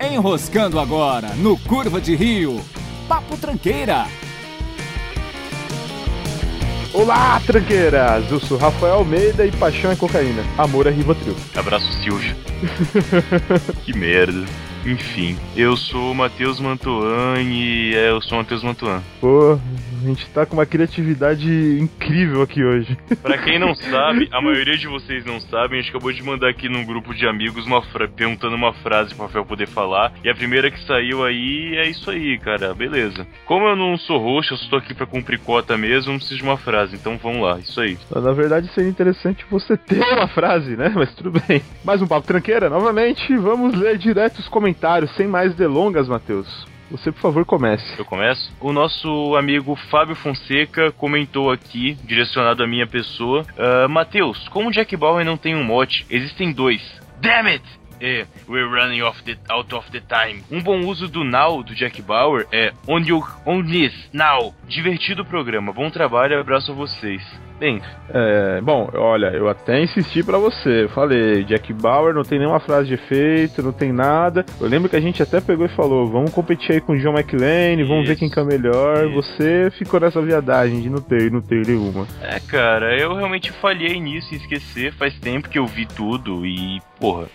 Enroscando agora no Curva de Rio. Papo Tranqueira. Olá, tranqueiras! Eu sou Rafael Almeida e paixão é cocaína. Amor é Rivotril. Abraço, Silvio. que merda. Enfim, eu sou o Matheus Mantuan e é, eu sou o Matheus Mantuan. Pô, a gente tá com uma criatividade incrível aqui hoje. Pra quem não sabe, a maioria de vocês não sabem, a gente acabou de mandar aqui num grupo de amigos uma perguntando uma frase pro Rafael poder falar. E a primeira que saiu aí é isso aí, cara. Beleza. Como eu não sou roxo, eu só tô aqui pra cumprir cota mesmo, não preciso de uma frase. Então vamos lá, isso aí. Na verdade, seria interessante você ter uma frase, né? Mas tudo bem. Mais um papo tranqueira, novamente. Vamos ler direto os comentários, sem mais delongas, Matheus. Você, por favor, comece. Eu começo? O nosso amigo Fábio Fonseca comentou aqui, direcionado à minha pessoa. Uh, Matheus, como Jack Bauer não tem um mote, existem dois. Damn it! É, we're running off the, out of the time. Um bom uso do now do Jack Bauer é on, you, on this, now. Divertido programa, bom trabalho, abraço a vocês. Bem, é, bom, olha, eu até insisti para você. Eu falei, Jack Bauer não tem nenhuma frase de efeito, não tem nada. Eu lembro que a gente até pegou e falou: vamos competir aí com o John McLean, vamos ver quem que é melhor. Isso. Você ficou nessa viadagem de não ter, não ter nenhuma. É, cara, eu realmente falhei nisso e esquecer. Faz tempo que eu vi tudo e, porra.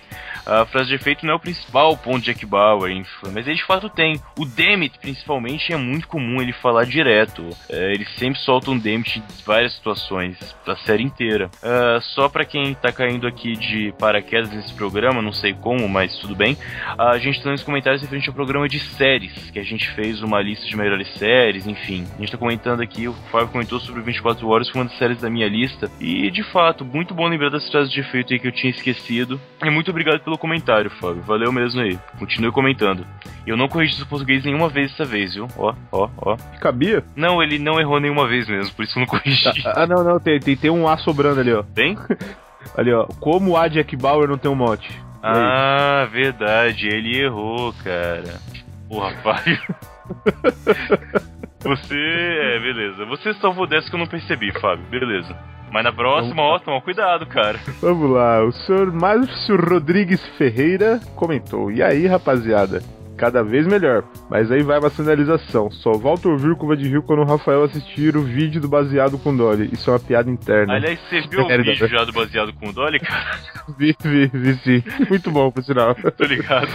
A frase de efeito não é o principal ponto de Jack Bauer, mas ele de fato tem. O Dammit, principalmente, é muito comum ele falar direto. É, ele sempre solta um Dammit em várias situações, da série inteira. Uh, só para quem tá caindo aqui de paraquedas nesse programa, não sei como, mas tudo bem. A gente tá nos comentários referente ao programa de séries, que a gente fez uma lista de melhores séries, enfim. A gente tá comentando aqui, o Fábio comentou sobre 24 Horas, foi uma das séries da minha lista. E de fato, muito bom lembrar das frases de efeito aí que eu tinha esquecido. E muito obrigado pelo pelo comentário, Fábio. Valeu mesmo aí. Continue comentando. Eu não corrigi o português nenhuma vez dessa vez, viu? Ó, ó, ó. Cabia? Não, ele não errou nenhuma vez mesmo, por isso eu não corrigi. Ah, ah não, não, tem, tem, tem um A sobrando ali, ó. Tem? ali, ó. Como a Jack Bauer não tem um mote? Ah, verdade. Ele errou, cara. Porra, Fábio. Você. É, beleza. Você salvou dessa que eu não percebi, Fábio. Beleza. Mas na próxima, ó, toma cuidado, cara. Vamos lá, o senhor Márcio Rodrigues Ferreira comentou. E aí, rapaziada? Cada vez melhor. Mas aí vai uma sinalização. Só volta a ouvir Curva de Rio quando o Rafael assistir o vídeo do baseado com Dolly. Isso é uma piada interna. Aliás, você viu o vídeo já do baseado com Dolly, cara? vi, vi, vi sim. Muito bom, por sinal. Tô ligado.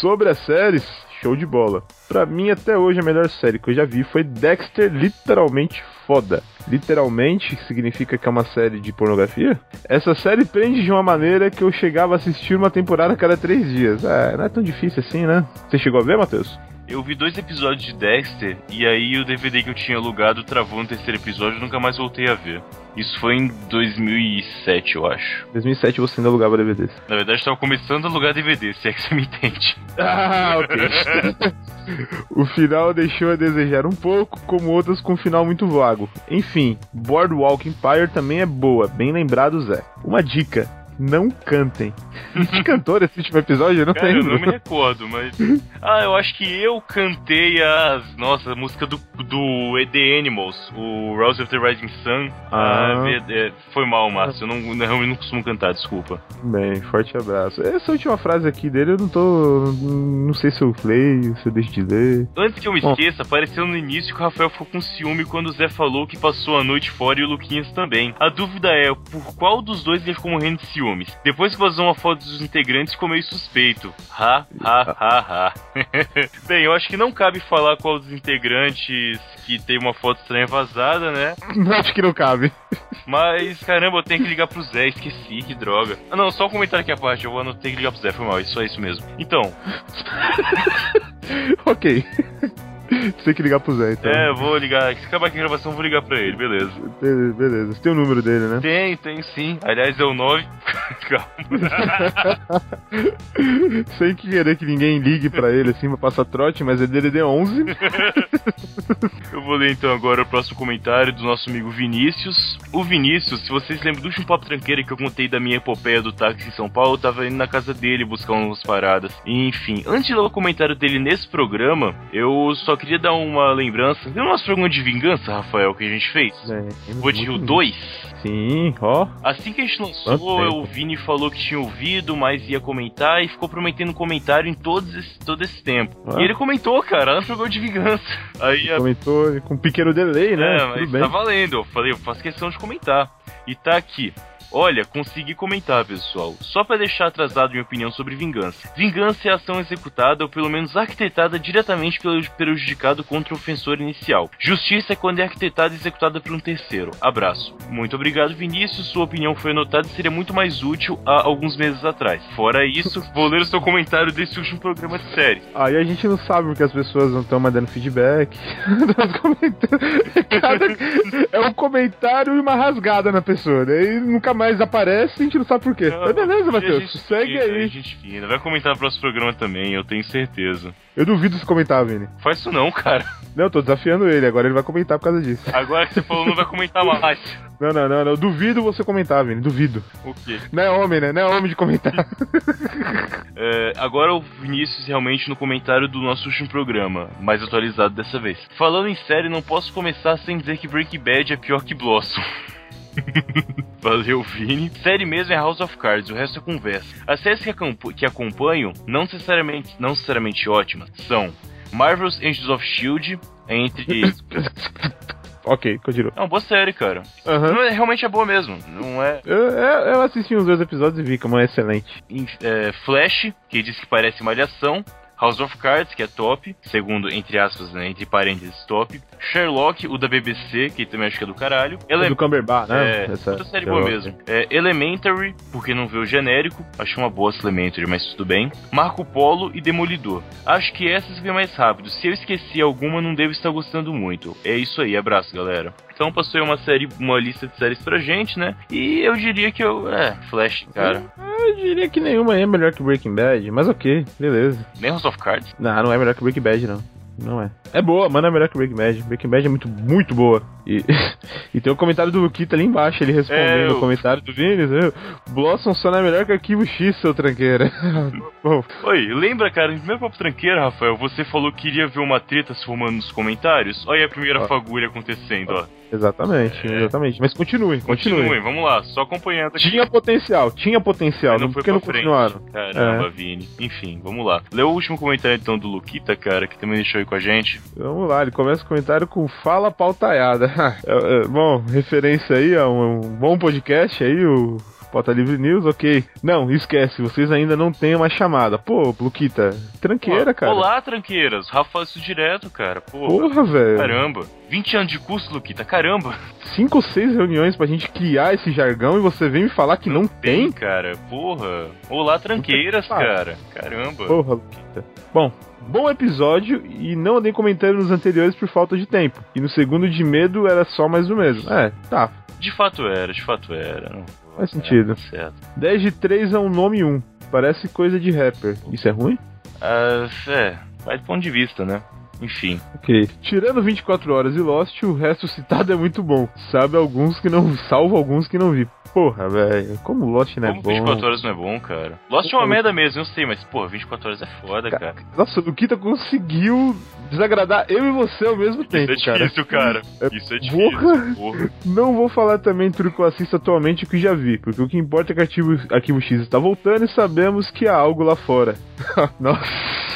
Sobre as séries, show de bola. Pra mim, até hoje, a melhor série que eu já vi foi Dexter, literalmente foda. Literalmente significa que é uma série de pornografia? Essa série prende de uma maneira que eu chegava a assistir uma temporada a cada três dias. É, não é tão difícil assim, né? Você chegou a ver, Matheus? Eu vi dois episódios de Dexter e aí o DVD que eu tinha alugado travou no terceiro episódio e nunca mais voltei a ver. Isso foi em 2007, eu acho. 2007 você ainda alugava DVDs. Na verdade, estava começando a alugar DVD, se é que você me entende. Ah, ok. o final deixou a desejar um pouco, como outras com um final muito vago. Enfim, Boardwalk Empire também é boa, bem lembrado, Zé. Uma dica: não cantem. Você cantou nesse último episódio? Eu não Cara, lembro. Eu não me recordo, mas. Ah, eu acho que eu cantei as. Nossa, a música do, do The Animals, o Rose of the Rising Sun. Ah. ah foi mal, Márcio. Eu não, realmente não costumo cantar, desculpa. Bem, forte abraço. Essa última frase aqui dele eu não tô. Não sei se eu leio, se eu deixo de ler. Antes que eu me esqueça, apareceu no início que o Rafael ficou com ciúme quando o Zé falou que passou a noite fora e o Luquinhas também. A dúvida é por qual dos dois ele ficou morrendo de ciúme? Ciúmes. Depois que vazou uma foto dos integrantes, ficou meio suspeito. Ha, ha, ha, ha. Bem, eu acho que não cabe falar qual dos integrantes que tem uma foto estranha vazada, né? Acho que não cabe. Mas, caramba, eu tenho que ligar pro Zé, esqueci, que droga. Ah, não, só um comentário aqui à parte, eu vou ter que ligar pro Zé, foi mal, isso é isso mesmo. Então. ok. Você tem que ligar pro Zé, então. É, vou ligar. Se acabar aqui a gravação, vou ligar pra ele, beleza. Beleza, beleza. Você tem o número dele, né? Tem, tem sim. Aliás, é o 9. Calma. Sem querer que ninguém ligue pra ele assim pra passar trote, mas é DDD 11. Eu vou ler então agora o próximo comentário do nosso amigo Vinícius. O Vinícius, se vocês lembram do último papo tranqueira que eu contei da minha epopeia do táxi em São Paulo, eu tava indo na casa dele buscar umas paradas. Enfim, antes de ler o comentário dele nesse programa, eu só queria dar uma lembrança. Lembra o nosso programa de vingança, Rafael, que a gente fez? É, Vou de Rio 2? Sim, ó. Assim que a gente lançou, o Vini falou que tinha ouvido, mas ia comentar e ficou prometendo comentário em todos esse, todo esse tempo. Ah. E ele comentou, cara, lá no programa de vingança. Aí a Comentou com um pequeno delay, né? É, mas tá valendo. Eu falei, eu faço questão de comentar. E tá aqui. Olha, consegui comentar, pessoal. Só pra deixar atrasado minha opinião sobre vingança. Vingança é a ação executada ou pelo menos arquitetada diretamente pelo prejudicado contra o ofensor inicial. Justiça é quando é arquitetada e executada por um terceiro. Abraço. Muito obrigado, Vinícius. Sua opinião foi anotada e seria muito mais útil há alguns meses atrás. Fora isso, vou ler o seu comentário desse último programa de série. Aí a gente não sabe porque as pessoas não estão mandando feedback. Cada- É um comentário e uma rasgada na pessoa. Daí nunca mais aparece e a gente não sabe por quê. Mas beleza, Matheus. Segue fina, aí. a gente fina. Vai comentar no próximo programa também, eu tenho certeza. Eu duvido se comentar, Vini. Faz isso não, cara. Não, eu tô desafiando ele. Agora ele vai comentar por causa disso. Agora que você falou, não vai comentar mais. Não, não, não, não. Eu duvido você comentar, Vini. Duvido. O quê? Não é homem, né? Não é homem de comentar. É, agora o Vinícius realmente no comentário do nosso último programa, mais atualizado dessa vez. Falando em série, não posso começar sem dizer que Breaking Bad é pior que Blossom. Valeu, Vini. Série mesmo é House of Cards, o resto é conversa. As séries que, que acompanho, não necessariamente, não necessariamente ótimas, são Marvel's Agents of S.H.I.E.L.D., entre... ok, continua. É uma boa série, cara. É, realmente é boa mesmo. Não é... Eu, eu, assisti uns dois episódios e vi como é excelente. é, Flash, que diz que parece malhação. House of Cards, que é top, segundo, entre aspas, né, entre parênteses, top. Sherlock, o da BBC, que também acho que é do caralho. É Ele do Cumberbatch, né? é, Essa- outra série boa mesmo. É, Elementary, porque não vê o genérico. Acho uma boa essa Elementary, mas tudo bem. Marco Polo e Demolidor. Acho que essas vêm mais rápido. Se eu esqueci alguma, não devo estar gostando muito. É isso aí, abraço, galera. Então passou uma série, uma lista de séries pra gente, né? E eu diria que eu. É, Flash, cara. Eu diria que nenhuma é melhor que Breaking Bad, mas ok, beleza. Nem House of Cards. Não, não é melhor que Breaking Bad, não. Não é. É boa, mas não é melhor que Breaking Bad. Breaking Bad é muito, muito boa. E, e tem o comentário do Luquita ali embaixo, ele respondendo É, eu- o comentário do Vini. né? Blossom só não é melhor que Arquivo X, seu tranqueira. Bom, Oi, lembra, cara, no primeiro papo tranqueiro, Rafael, você falou que iria ver uma treta se formando nos comentários? Olha a primeira Ó. fagulha acontecendo, ó. exatamente, É. exatamente. Mas continue, continue. Continuem, vamos lá, só acompanhando aqui. Tinha potencial, tinha potencial, Mas não, não foi porque não pra frente. continuaram. Caramba, É. Vini. Enfim, vamos lá. Lê o último comentário então do Luquita, cara, que também deixou aí com a gente. Vamos lá, ele começa o comentário com Fala Pautaiada. É, é, bom, referência aí a um, um bom podcast aí, o Pauta Livre News, ok. Não, esquece, vocês ainda não têm uma chamada. Pô, Luquita, tranqueira, Ó, cara. Olá, tranqueiras. Rafa faz isso direto, cara. Pô, Porra, velho. caramba. 20 anos de curso, Luquita, caramba. Cinco ou seis reuniões pra gente criar esse jargão e você vem me falar que não, tem? cara. Porra. Olá, tranqueiras, cara. Caramba. Porra, Luquita. Bom, bom episódio e não andei comentando nos anteriores por falta de tempo. E no segundo de medo era só mais do mesmo. É, tá, De fato era, de fato era. Faz sentido. É, certo. 10 de 3 é um nome 1. Parece coisa de rapper. Isso é ruim? Ah, é, vai do ponto de vista, né? Enfim. Ok. Tirando 24 horas e Lost, o resto citado é muito bom. Sabe alguns que não. Salvo alguns que não vi. Porra, velho. Como Lost não é Como bom. 24 horas não é bom, cara? Lost é uma merda mesmo, eu sei, mas, pô, 24 horas é foda, cara. Nossa, o Luquita conseguiu desagradar eu e você ao mesmo tempo, Isso é cara. difícil, cara. É- Isso é difícil. Porra. Porra. Não vou falar também tudo que eu assisto atualmente e o que já vi, porque o que importa é que Arquivo, Arquivo X está voltando e sabemos que há algo lá fora. Nossa.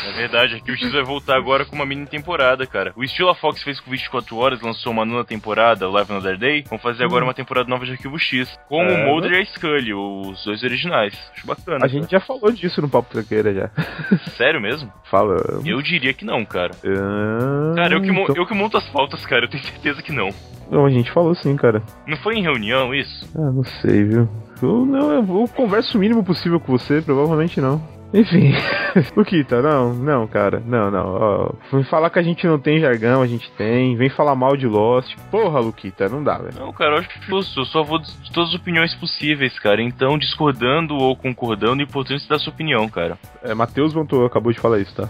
É verdade, aqui o X vai voltar agora com uma mini temporada, cara. O estilo a Fox fez com 24 horas, lançou uma nona temporada, Live Another Day. Vamos fazer agora uma temporada nova de Arquivo X. Com É, o Mulder e a Scully, os dois originais. Acho bacana. A gente já falou disso no Papo Tranqueira já. cara. Sério mesmo? Fala. Eu diria que não, cara. Ah, Cara, eu que, então- eu que monto as pautas, cara. Eu tenho certeza que não. Não, a gente falou sim, cara. Não foi em reunião isso? Ah, não sei, viu? Eu, não, eu, eu converso o mínimo possível com você, provavelmente não. Enfim. Luquita, não, não, cara. Não, não. Ó, vem falar que a gente não tem jargão, a gente tem. Vem falar mal de Lost. Porra, Luquita, não dá, velho. Não, cara, eu acho justo. Eu só vou de todas as opiniões possíveis, cara. Então, discordando ou concordando, o importante é você dar sua opinião, cara. É, Matheus Vantou acabou de falar isso, tá?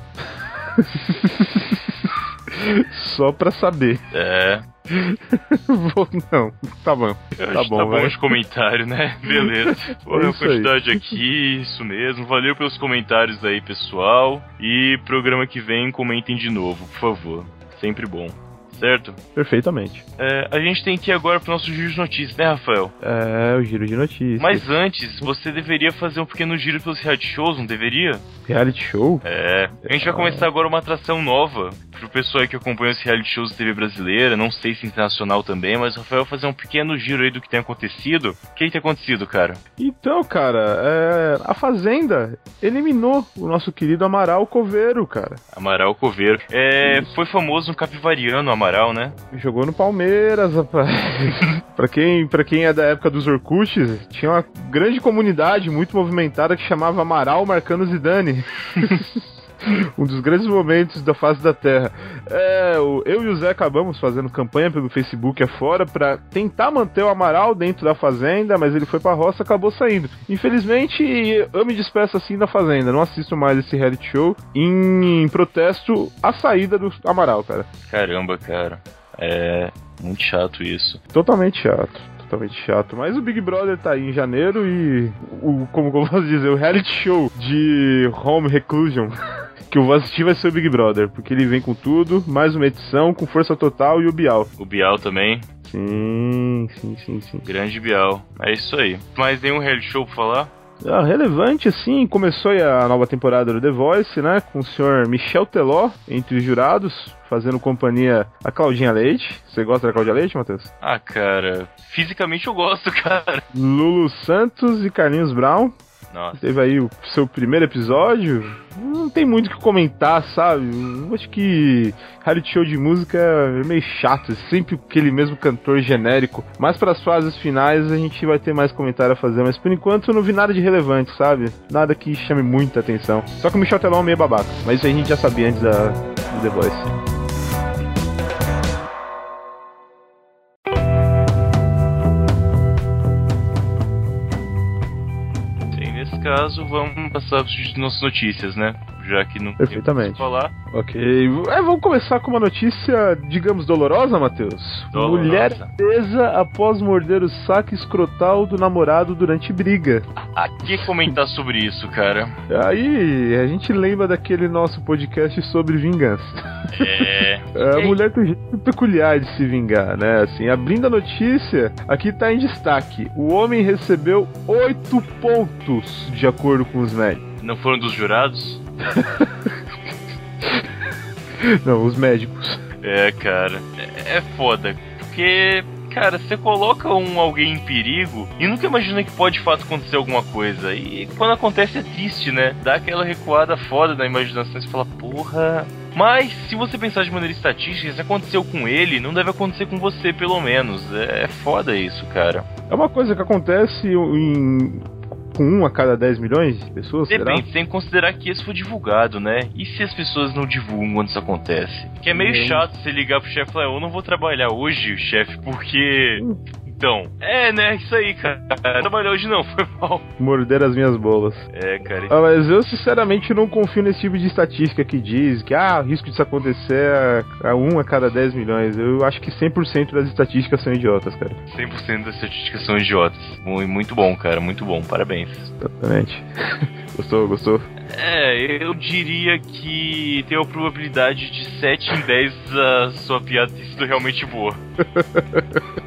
Só pra saber. É. Vou- não, tá bom. Eu Tá que bom, tá bom vai. de comentário, né? Beleza. Pô, É a isso aí. quantidade aqui, isso mesmo. Valeu pelos comentários aí, pessoal. E programa que vem, comentem de novo, por favor. Sempre bom. Certo? Perfeitamente. É, a gente tem que ir agora pro nosso giro de notícias, né, Rafael? É, o giro de notícias. Mas antes, você deveria fazer um pequeno giro pelos reality shows, não deveria? Reality show? É. A gente vai começar agora uma atração nova pro pessoal aí que acompanha os reality shows da TV brasileira, não sei se internacional também, mas o Rafael vai fazer um pequeno giro aí do que tem acontecido. O que tem acontecido, cara? Então, cara, é, a Fazenda eliminou o nosso querido Amaral Coveiro, cara. Amaral Coveiro. É, foi famoso no Capivariano, Amaral, né? Jogou no Palmeiras, rapaz. pra, quem, pra quem é da época dos Orkuts, tinha uma grande comunidade muito movimentada que chamava Amaral marcando Zidane. um dos grandes momentos da face da Terra. É, eu e o Zé acabamos fazendo campanha pelo Facebook afora para tentar manter o Amaral dentro da fazenda, mas ele foi pra roça e acabou saindo. Infelizmente, eu me despeço assim da fazenda, não assisto mais esse reality show em, em protesto à saída do Amaral, cara. Caramba, cara. É muito chato isso. Totalmente chato totalmente chato. Mas o Big Brother tá aí em janeiro e o, como eu posso dizer, o reality show de Home Reclusion que eu vou assistir vai ser o Big Brother, porque ele vem com tudo, mais uma edição, com força total e o Bial. O Bial também. Sim, sim, sim, sim. Grande Bial. É isso aí. Mais nenhum reality show pra falar? Ah, relevante, assim, começou a nova temporada do The Voice, né? Com o senhor Michel Teló entre os jurados, fazendo companhia a Claudinha Leite. Você gosta da Claudinha Leite, Matheus? Ah, cara, fisicamente eu gosto, cara. Lulu Santos e Carlinhos Brown. Nossa. Teve aí o seu primeiro episódio. Não tem muito o que comentar, sabe? Eu acho que reality show de música é meio chato, é sempre aquele mesmo cantor genérico. Mas para as fases finais a gente vai ter mais comentário a fazer, mas por enquanto eu não vi nada de relevante, sabe? Nada que chame muita atenção. Só que o Michel Telão é meio babaca, mas isso a gente já sabia antes da, do The Voice. Caso, vamos passar as nossas notícias, né? Já que não Perfeitamente. falar. Ok. É, vamos começar com uma notícia, digamos, dolorosa, Matheus. Dolorosa. Mulher presa após morder o saco escrotal do namorado durante briga. A que comentar sobre isso, cara? Aí a gente lembra daquele nosso podcast sobre vingança. É. a mulher tem um jeito peculiar de se vingar, né? Assim, abrindo a notícia, aqui tá em destaque: o homem recebeu oito pontos, de acordo com os médicos. Não foram dos jurados? Não, os médicos. É, cara. É, é foda. Porque cara, você coloca um alguém em perigo e nunca imagina que pode de fato acontecer alguma coisa. E quando acontece é triste, né? Dá aquela recuada foda na imaginação e você fala, porra. Mas se você pensar de maneira estatística, se aconteceu com ele, não deve acontecer com você, pelo menos. É foda isso, cara. É uma coisa que acontece em com um a cada 10 milhões de pessoas? Depende, será? tem que considerar que isso foi divulgado, né? E se as pessoas não divulgam quando isso acontece? Que é meio Hum. chato você ligar pro chefe e falar, eu não vou trabalhar hoje, chefe, porque. Então. É, né? Isso aí, cara. Trabalhar hoje não, foi mal. Morder as minhas bolas. É, cara. Ah, mas eu sinceramente não confio nesse tipo de estatística que diz que ah, o risco disso acontecer a, a um a cada 10 milhões. Eu acho que 100% das estatísticas são idiotas, cara. 100% das estatísticas são idiotas. Mu- Muito bom, cara. Muito bom. Parabéns. Exatamente. gostou, gostou? É, eu diria que tem a probabilidade de 7 em 10 a sua piada ter sido realmente boa.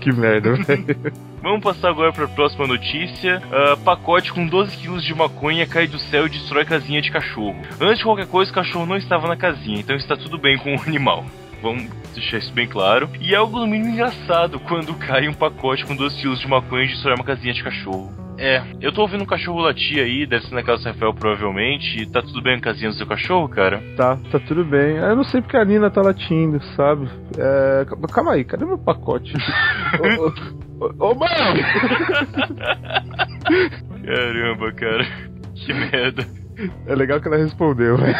Que merda, velho. Vamos passar agora para a próxima notícia. Ah, pacote com 12 quilos de maconha cai do céu e destrói casinha de cachorro. Antes de qualquer coisa, o cachorro não estava na casinha, então está tudo bem com o animal. Vamos deixar isso bem claro. E é algo no mínimo engraçado quando cai um pacote com 12 quilos de maconha e destrói uma casinha de cachorro. É, eu tô ouvindo um cachorro latir aí, deve ser na casa do Rafael provavelmente. Tá tudo bem a casinha do seu cachorro, cara? Tá, tá tudo bem. Eu não sei porque a Nina tá latindo, sabe? É, calma aí, cadê meu pacote? ô, ô, ô, ô, mano! Caramba, cara. Que merda. É legal que ela respondeu, velho.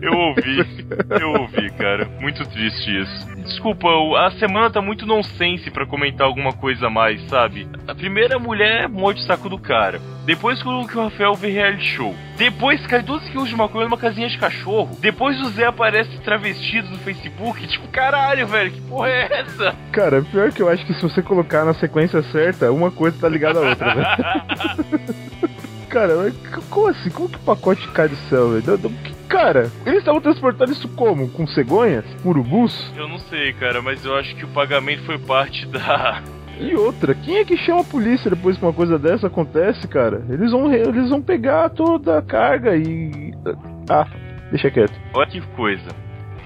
Eu ouvi, eu ouvi, cara. Muito triste isso. Desculpa, a semana tá muito nonsense pra comentar alguma coisa a mais, sabe? A primeira mulher morde o saco do cara. Depois que o Rafael vê reality show. Depois cai 12 quilos de maconha numa casinha de cachorro. Depois o Zé aparece travestido no Facebook. Tipo, caralho, velho, que porra é essa? Cara, pior que eu acho que se você colocar na sequência certa, uma coisa tá ligada à outra, velho. Cara, como assim? Como que o pacote cai do céu, velho? Cara, eles estavam transportando isso como? Com cegonhas? Urubus? Eu não sei, cara, mas eu acho que o pagamento foi parte da. E outra, quem é que chama a polícia depois que uma coisa dessa acontece, cara? Eles vão, eles vão pegar toda a carga e. Ah, deixa quieto. Olha que coisa.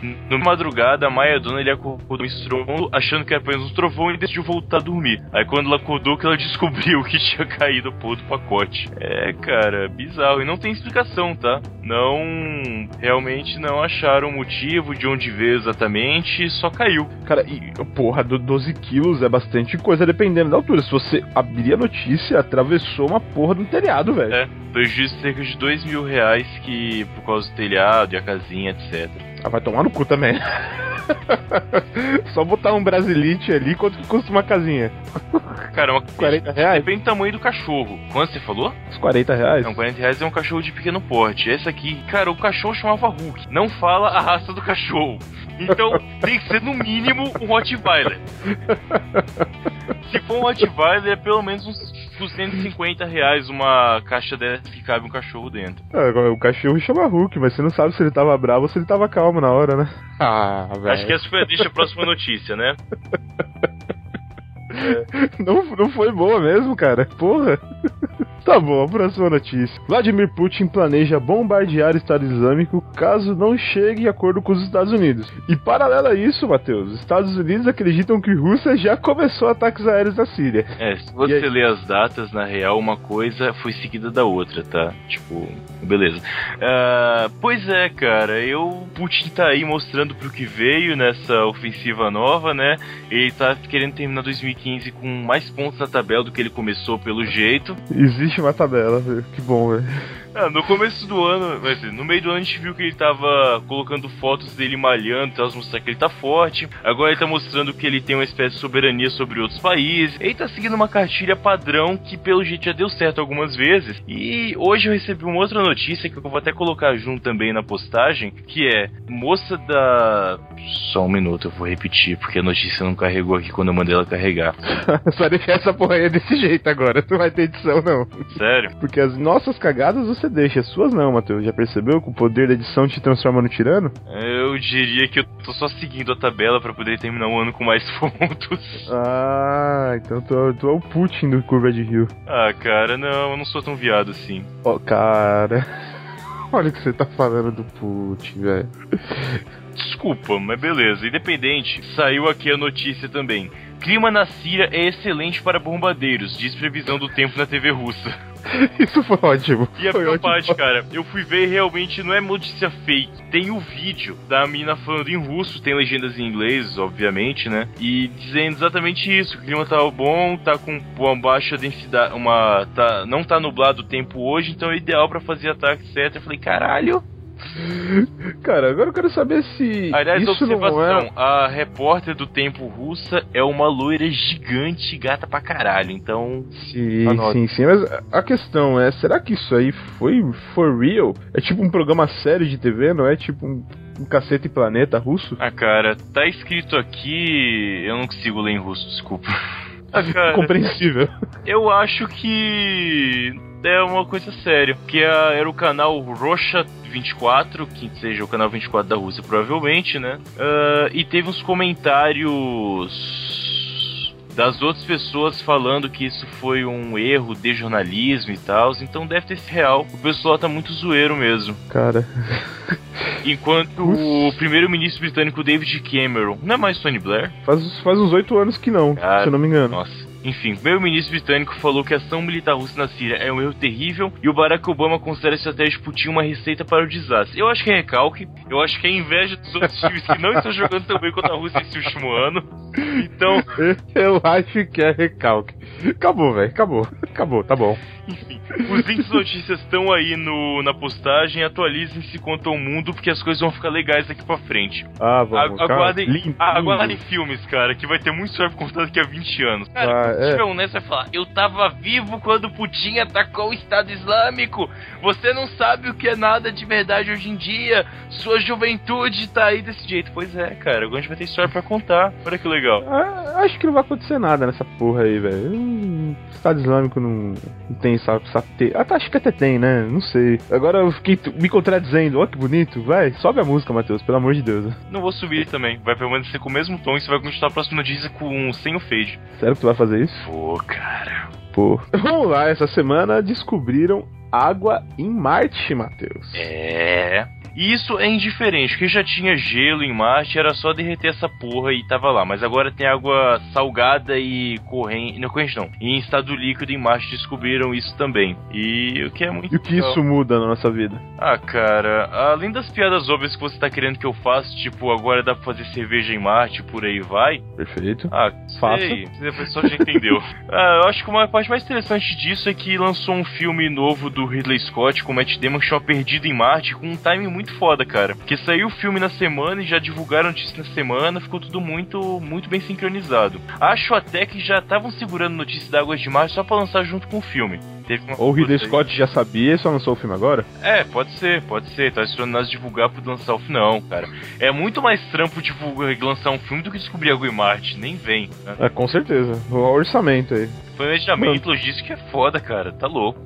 No madrugada, a Maia Dona ele acordou um estrondo, achando que era apenas um trovão e decidiu voltar a dormir. Aí quando ela acordou, que ela descobriu que tinha caído porra do pacote. É, cara, bizarro. E não tem explicação, tá? Não. Realmente não acharam o motivo de onde veio exatamente, só caiu. Cara, e porra, do 12 quilos é bastante coisa dependendo da altura. Se você abrir a notícia, atravessou uma porra do telhado, velho. É, prejuízo de cerca de 2 mil reais que por causa do telhado e a casinha, etc. Ah, vai tomar no cu também. Só botar um brasilite ali, quanto que custa uma casinha? Cara, uma 40 reais? Depende do tamanho do cachorro. Quanto você falou? Uns 40 reais? Não, 40 reais é um cachorro de pequeno porte. Esse aqui, cara, o cachorro chamava Hulk. Não fala a raça do cachorro. Então tem que ser no mínimo um Rottweiler. Se for um Rottweiler, é pelo menos uns 250 reais uma caixa dessa que cabe um cachorro dentro. Agora, o cachorro chama Hulk, mas você não sabe se ele tava bravo ou se ele tava calmo na hora, né? Ah, velho. Acho que essa foi a deixa a próxima notícia, né? Não, não foi boa mesmo, cara. Porra. Tá bom, a próxima notícia. Vladimir Putin planeja bombardear o Estado Islâmico caso não chegue em acordo com os Estados Unidos. E paralelo a isso, Matheus, os Estados Unidos acreditam que Rússia já começou ataques aéreos na Síria. É, se você ler as datas, na real, uma coisa foi seguida da outra, tá? Tipo, beleza. Uh, pois é, cara, eu Putin tá aí mostrando pro que veio nessa ofensiva nova, né? Ele tá querendo terminar 2015 com mais pontos na tabela do que ele começou, pelo jeito. Existe uma tabela, que bom, velho. Ah, no começo do ano, no meio do ano a gente viu que ele tava colocando fotos dele malhando, então mostrar que ele tá forte. Agora ele tá mostrando que ele tem uma espécie de soberania sobre outros países. Ele tá seguindo uma cartilha padrão que pelo jeito já deu certo algumas vezes. E hoje eu recebi uma outra notícia que eu vou até colocar junto também na postagem, que é moça da só um minuto, eu vou repetir, porque a notícia não carregou aqui quando eu mandei ela carregar. Só deixar essa porra aí desse jeito agora, não vai ter edição não. Sério? Porque as nossas cagadas você deixa, as suas não, Matheus. Já percebeu que o poder da edição te transforma no tirano? Eu diria que eu tô só seguindo a tabela para poder terminar o ano com mais pontos. Ah, então tu, tu é o Putin do Curva de Rio. Ah, cara, não, eu não sou tão viado assim. Ó, oh, cara. Olha o que você tá falando do Putin, velho. Desculpa, mas beleza. Independente, saiu aqui a notícia também. Clima na Síria é excelente para bombardeiros, diz previsão do tempo na TV russa. Isso foi ótimo. E a foi pior parte, cara, eu fui ver e realmente não é notícia fake. Tem o vídeo da mina falando em russo, tem legendas em inglês, obviamente, né? E dizendo exatamente isso: o clima tá bom, tá com uma baixa densidade, uma. Tá, não tá nublado o tempo hoje, então é ideal para fazer ataque, etc. Eu falei, caralho. Cara, agora eu quero saber se. Aliás, isso observação: não é... a repórter do tempo russa é uma loira gigante, gata pra caralho, então. Sim, sim, sim. Mas a questão é: será que isso aí foi for real? É tipo um programa sério de TV, não é tipo um, um cacete planeta russo? Ah, cara, tá escrito aqui. Eu não consigo ler em russo, desculpa. Ah, cara, Compreensível. Eu acho que é uma coisa séria. Que era o canal Rocha 24, que seja o canal 24 da Rússia, provavelmente, né? Uh, e teve uns comentários das outras pessoas falando que isso foi um erro de jornalismo e tal, então deve ter sido real. O pessoal tá muito zoeiro mesmo. Cara. Enquanto o primeiro-ministro britânico David Cameron, não é mais Tony Blair? Faz, faz uns oito anos que não, Cara, se eu não me engano. Nossa. Enfim, o primeiro-ministro britânico falou que a ação militar russa na Síria é um erro terrível e o Barack Obama considera a estratégia de Putin uma receita para o desastre. Eu acho que é recalque, eu acho que é inveja dos outros times que não estão jogando tão bem contra a Rússia esse último ano. Então. Eu acho que é recalque. Acabou, velho, acabou. Acabou, tá bom. Enfim, os links notícias estão aí no, na postagem. Atualizem-se quanto ao mundo, porque as coisas vão ficar legais daqui pra frente. Ah, vamos. Aguardem, limpo, aguardem filmes, cara, que vai ter muito história contado daqui a 20 anos. Cara, ah, se tiver um nessa vai falar: Eu tava vivo quando Putin atacou o Estado Islâmico. Você não sabe o que é nada de verdade hoje em dia. Sua juventude tá aí desse jeito. Pois é, cara, agora a gente vai ter história pra contar. Olha que legal. Ah, acho que não vai acontecer nada nessa porra aí, velho. Estado Islâmico não, não tem essa, essa te... ah, tá, acho que até tem, né? Não sei. Agora eu fiquei me contradizendo. Ó, que bonito. Vai, sobe a música, Matheus, pelo amor de Deus. Não vou subir também. Vai permanecer com o mesmo tom e você vai continuar a próxima notícia com sem o fade. Sério que tu vai fazer isso? Pô, cara. Pô. Vamos lá, essa semana descobriram água em Marte, Matheus. É. E isso é indiferente, porque já tinha gelo em Marte, era só derreter essa porra e tava lá. Mas agora tem água salgada e corrente. Não, corrente não. E em estado líquido em Marte descobriram isso também. E o que é muito. E o que legal. isso muda na nossa vida? Ah, cara, além das piadas óbvias que você tá querendo que eu faça, tipo, agora dá pra fazer cerveja em Marte, por aí vai. Perfeito. Ah, faça. A pessoa já entendeu. ah, eu acho que uma parte mais interessante disso é que lançou um filme novo do Ridley Scott com Matt Damon que chama Perdido em Marte, com um timing muito muito foda, cara. Porque saiu o filme na semana e já divulgaram notícia na semana, ficou tudo muito, muito bem sincronizado. Acho até que já estavam segurando notícias da Águas de Março só pra lançar junto com o filme. Ou o Ridley Scott já sabia e só lançou o filme agora? É, pode ser, pode ser. Tá esperando nós divulgar pra lançar o filme. Não, cara. É muito mais trampo divulgar, lançar um filme do que descobrir em Marte. Nem vem. Né? É, com certeza. O orçamento aí. Planejamento, logística é foda, cara. Tá louco.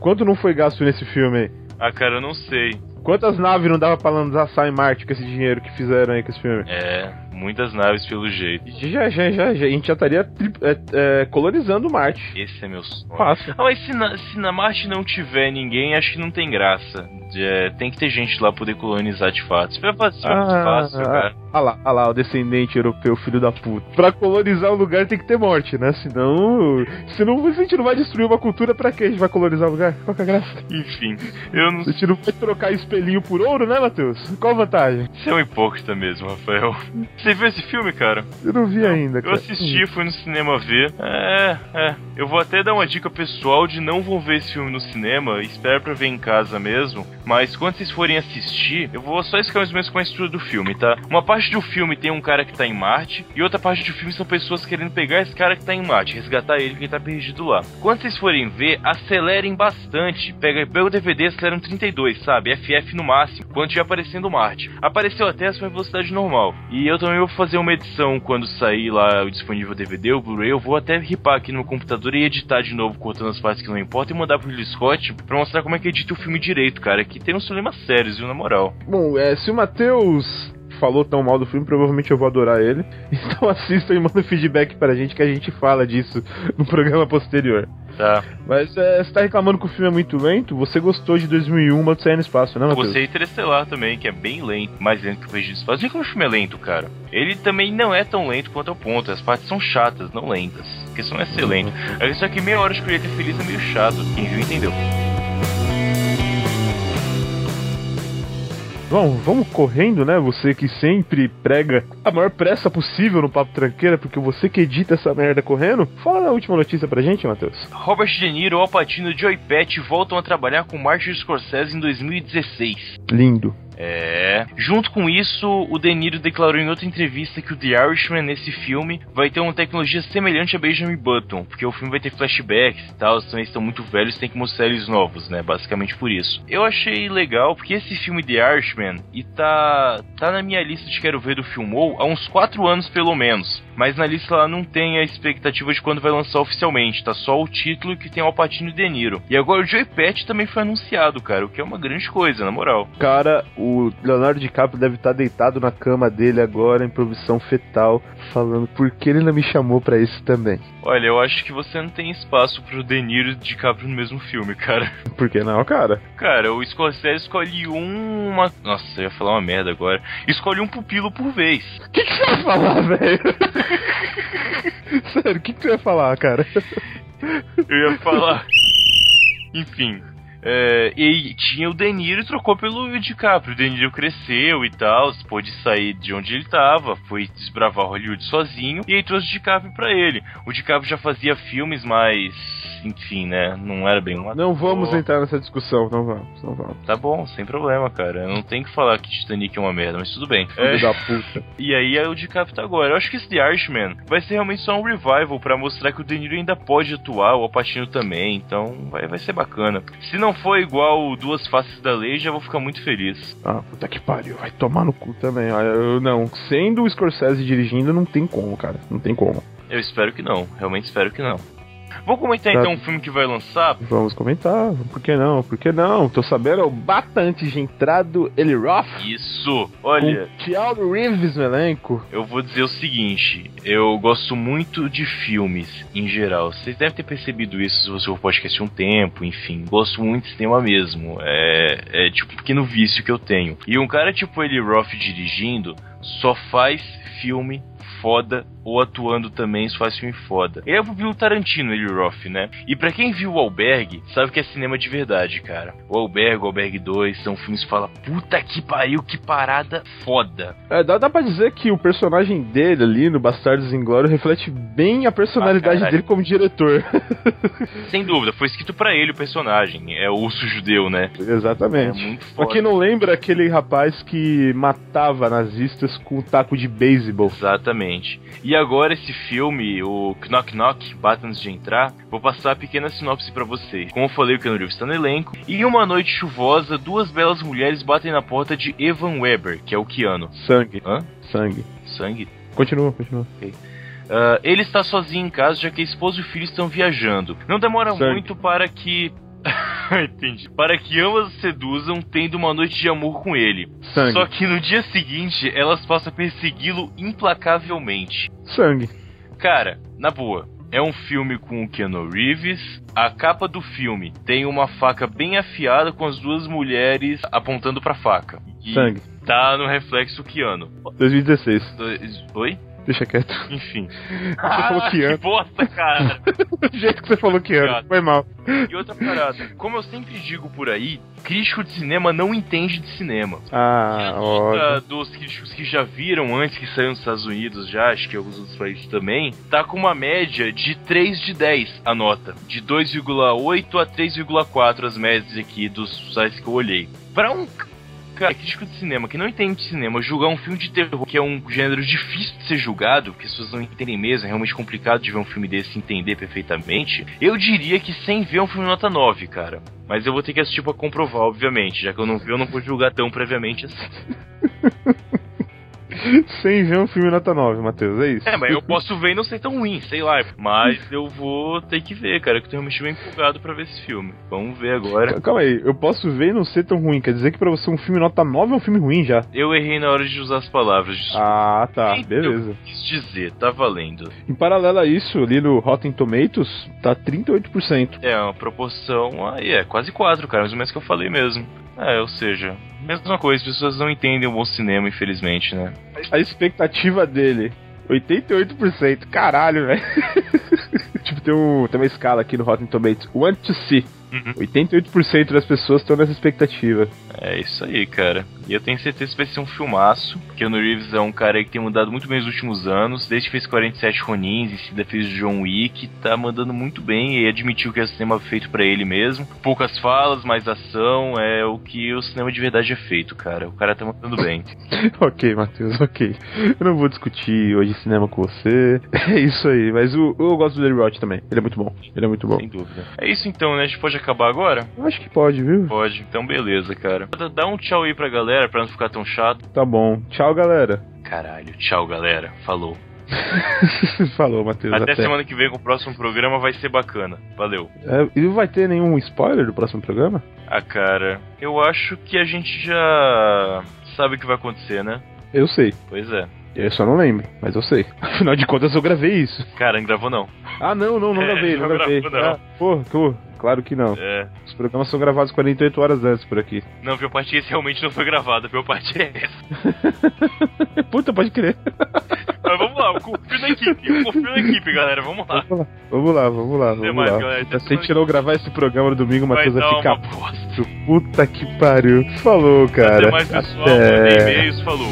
Quanto não foi gasto nesse filme aí? Ah, cara, eu não sei. Quantas naves não dava pra lançar em Marte com esse dinheiro que fizeram aí com esse filme? É, muitas naves pelo jeito. Já, já, já, já. A gente já estaria é, é, colonizando Marte. Esse é meu sonho. Fácil. Ah, mas se na, se na Marte não tiver ninguém, acho que não tem graça. É, tem que ter gente lá poder colonizar de fato. Isso vai fazer ah, fácil, cara. Ah lá, ah lá, o descendente europeu, filho da puta. Pra colonizar um lugar tem que ter morte, né? Senão. Senão a gente não vai destruir uma cultura pra que a gente vai colonizar o lugar? Qual que é a graça? Enfim, eu não. A gente não vai trocar espelhinho por ouro, né, Matheus? Qual a vantagem? Você é um hipócrita mesmo, Rafael. Você viu esse filme, cara? Eu não vi ainda, cara. Eu assisti, fui no cinema ver. É, é. Eu vou até dar uma dica pessoal de não vão ver esse filme no cinema. Espero pra ver em casa mesmo. Mas quando vocês forem assistir, eu vou só explicar mais ou menos com a estrutura do filme, tá? Uma parte do filme tem um cara que tá em Marte, e outra parte do filme são pessoas querendo pegar esse cara que tá em Marte, resgatar ele que tá perdido lá. Quando vocês forem ver, acelerem bastante. Pega, pega o DVD, aceleram 32, sabe? FF no máximo, quando estiver aparecendo Marte. Apareceu até essa velocidade normal. E eu também vou fazer uma edição quando sair lá o disponível DVD, o Blu-ray, eu vou até ripar aqui no meu computador e editar de novo, cortando as partes que não importam, e mandar pro Ridley Scott pra mostrar como é que edita o filme direito, cara. Que tem uns problemas sérios, viu, na moral. Bom, é, se o Matheus falou tão mal do filme, provavelmente eu vou adorar ele. Então assista e manda feedback pra gente que a gente fala disso no programa posterior. Tá. Mas é, você tá reclamando que o filme é muito lento? Você gostou de 2001, mas você é no espaço, né, Matheus? Você é Interestelar também, que é bem lento, mais lento que o no Espaço. Diga que o filme é lento, cara. Ele também não é tão lento quanto o ponto. As partes são chatas, não lentas. A questão é ser lento. Uhum. Só que meia hora de escolher ter feliz é meio chato. Quem viu, entendeu. Bom, vamos correndo, né? Você que sempre prega a maior pressa possível no Papo Tranqueira, porque você que edita essa merda correndo. Fala a última notícia pra gente, Matheus. Robert De Niro, Al Pacino e Joey Pett voltam a trabalhar com Martin Scorsese em 2016. Lindo. É. Junto com isso, o De Niro declarou em outra entrevista que o The Irishman nesse filme vai ter uma tecnologia semelhante a Benjamin Button, porque o filme vai ter flashbacks e tal, então eles estão muito velhos, tem que mostrar eles novos, né? Basicamente por isso. Eu achei legal porque esse filme The Irishman e tá tá na minha lista de quero ver do Filmou há uns 4 anos pelo menos, mas na lista lá não tem a expectativa de quando vai lançar oficialmente, tá só o título que tem o Alpatino e De Niro. E agora o Joey Pett também foi anunciado, cara, o que é uma grande coisa, na moral. Cara, o o Leonardo DiCaprio deve estar deitado na cama dele agora, em provisão fetal, falando por que ele não me chamou para isso também. Olha, eu acho que você não tem espaço pro De Niro e DiCaprio no mesmo filme, cara. Por que não, cara? Cara, o Scorsese escolhe uma... Nossa, eu ia falar uma merda agora. Escolhe um pupilo por vez. O que, que você vai falar, velho? Sério, o que, que você ia falar, cara? Eu ia falar... Enfim, é, e tinha o Deniro e trocou pelo DiCaprio. O Deniro cresceu e tal, pôde sair de onde ele estava, foi desbravar Hollywood sozinho e aí trouxe o DiCaprio pra ele. O DiCaprio já fazia filmes mais enfim, né? Não era bem um Não vamos entrar nessa discussão, não vamos, não vamos. Tá bom, sem problema, cara. Não tem que falar que Titanic é uma merda, mas tudo bem. É... da puta. E aí é o DiCaprio tá agora. Eu acho que esse The Irishman vai ser realmente só um revival para mostrar que o De Niro ainda pode atuar, o Alpatino também, então vai, vai ser bacana. Se não for igual Duas Faces da Lei, já vou ficar muito feliz. Ah, puta que pariu, vai tomar no cu também. Eu, não, sendo o Scorsese dirigindo, não tem como, cara. Não tem como. Eu espero que não, realmente espero que não. Vamos comentar Tá. então um filme que vai lançar? Vamos comentar, por que não? Por que não? Tô sabendo, é o bastante gentrado Eli Roth Isso! Olha, com Keanu Reeves no elenco. eu vou dizer o seguinte: eu gosto muito de filmes em geral. Vocês devem ter percebido isso se você for podcast um tempo, enfim. Gosto muito de cinema mesmo. É, é tipo um pequeno vício que eu tenho. E um cara tipo Eli Roth dirigindo só faz filme foda ou atuando também só faz filme foda. Ele é o Tarantino, Eli Roth, né? E pra quem viu o Albergue, sabe que é cinema de verdade, cara. O Albergue, o Albergue 2 são filmes que fala puta que pariu, que parada foda. É, dá, dá pra dizer que o personagem dele ali no Bastardos Inglórios reflete bem a personalidade Ah, dele como diretor. Sem dúvida, foi escrito pra ele o personagem. É o urso judeu, né? Exatamente. É muito Pra foda. quem não lembra, aquele rapaz que matava nazistas com um taco de beisebol. Exatamente. E agora esse filme, o Knock Knock, Bata antes de entrar, vou passar a pequena sinopse pra vocês. Como eu falei, o Keanu Reeves está no elenco. E em uma noite chuvosa, duas belas mulheres batem na porta de Evan Weber, que é o Keanu. Sangue. Hã? Sangue. Sangue? Continua, continua. Ah, ele está sozinho em casa, já que a esposa e o filho estão viajando. Não demora Sangue. muito para que... Entendi. Para que ambas o seduzam, tendo uma noite de amor com ele. Sangue. Só que no dia seguinte, elas passam a persegui-lo implacavelmente. Sangue. Cara, na boa, é um filme com o Keanu Reeves. A capa do filme tem uma faca bem afiada com as duas mulheres apontando pra faca. E Sangue. tá no reflexo Keanu. 2016. Dois- Oi? Deixa quieto. Enfim. Você falou Ah, Keanu. que bosta, cara! Do jeito que você falou que. Obrigado. Foi mal. E outra parada, como eu sempre digo por aí, crítico de cinema não entende de cinema. Ah, nota dos críticos que já viram antes que saiu nos Estados Unidos, já, acho que alguns outros países também, tá com uma média de 3 de 10 a nota. De 2,8 a 3,4 as médias aqui dos sites que eu olhei. Pra um cara crítico de cinema que não entende de cinema julgar um filme de terror, que é um gênero difícil de ser julgado, porque as pessoas não entendem mesmo, é realmente complicado de ver um filme desse entender perfeitamente, eu diria que sem ver um filme nota 9, cara. Mas eu vou ter que assistir pra comprovar, obviamente, já que eu não vi, eu não vou julgar tão previamente assim. Sem ver um filme nota 9, Matheus, é isso? É, mas eu posso ver e não ser tão ruim, sei lá. Mas eu vou ter que ver, cara, que eu tô realmente bem empolgado pra ver esse filme. Vamos ver agora. Calma aí, eu posso ver e não ser tão ruim. Quer dizer que pra você um filme nota 9 é um filme ruim já. Eu errei na hora de usar as palavras. desculpa. Ah, tá, Então, beleza. Eu quis dizer, tá valendo. Em paralelo a isso, ali no Rotten Tomatoes, tá 38%. É uma proporção aí, é quase 4, cara, mais ou menos que eu falei mesmo. É, ou seja, mesma coisa, as pessoas não entendem o bom cinema, infelizmente, né? A expectativa dele, 88%. Caralho, velho. tipo, tem, um, tem uma escala aqui no Rotten Tomatoes. Want to see. Uhum. 88% das pessoas estão nessa expectativa. É isso aí, cara. E eu tenho certeza que vai ser um filmaço. Keanu Reeves é um cara que tem mudado muito bem nos últimos anos. Desde que fez 47 Ronins, em seguida fez John Wick, tá mandando muito bem e admitiu que é cinema feito pra ele mesmo. Poucas falas, mais ação, é o que o cinema de verdade é feito, cara. O cara tá mandando bem. ok, Matheus, ok. Eu não vou discutir hoje cinema com você. É isso aí, mas o, eu gosto do Larry Roth também. Ele é muito bom. Ele é muito bom. Sem dúvida. É isso então, né? A gente pode acabar agora? Acho que pode, viu? Pode. Então beleza, cara. Dá- um tchau aí pra galera, pra não ficar tão chato. Tá bom. Tchau, galera. Caralho, tchau, galera. Falou. Falou, Matheus. Até, Até. semana que vem com o próximo programa vai ser bacana. Valeu. É, e vai ter nenhum spoiler do próximo programa? Ah, cara, eu acho que a gente já sabe o que vai acontecer, né? Eu sei. Pois é. Eu só não lembro, mas eu sei. Afinal de contas, eu gravei isso. Cara, não gravou não. Ah, não, não, não É, gravei, não, não gravei. não. Ah, pô, pô, claro que não. É. Os programas são gravados 48 horas antes por aqui. Não, pior parte esse realmente não foi gravado, pior parte é essa. Puta, pode crer. Mas vamos lá, eu confio na equipe, eu confio na equipe, galera, vamos lá. Vamos lá, vamos lá, vamos lá. Até Vamos mais, lá. galera. Até Se a gente não gravar esse programa no domingo, o Matheus vai, ficar puto. Puta que pariu. Falou, cara. Até mais pessoal, mandem e-mails, falou.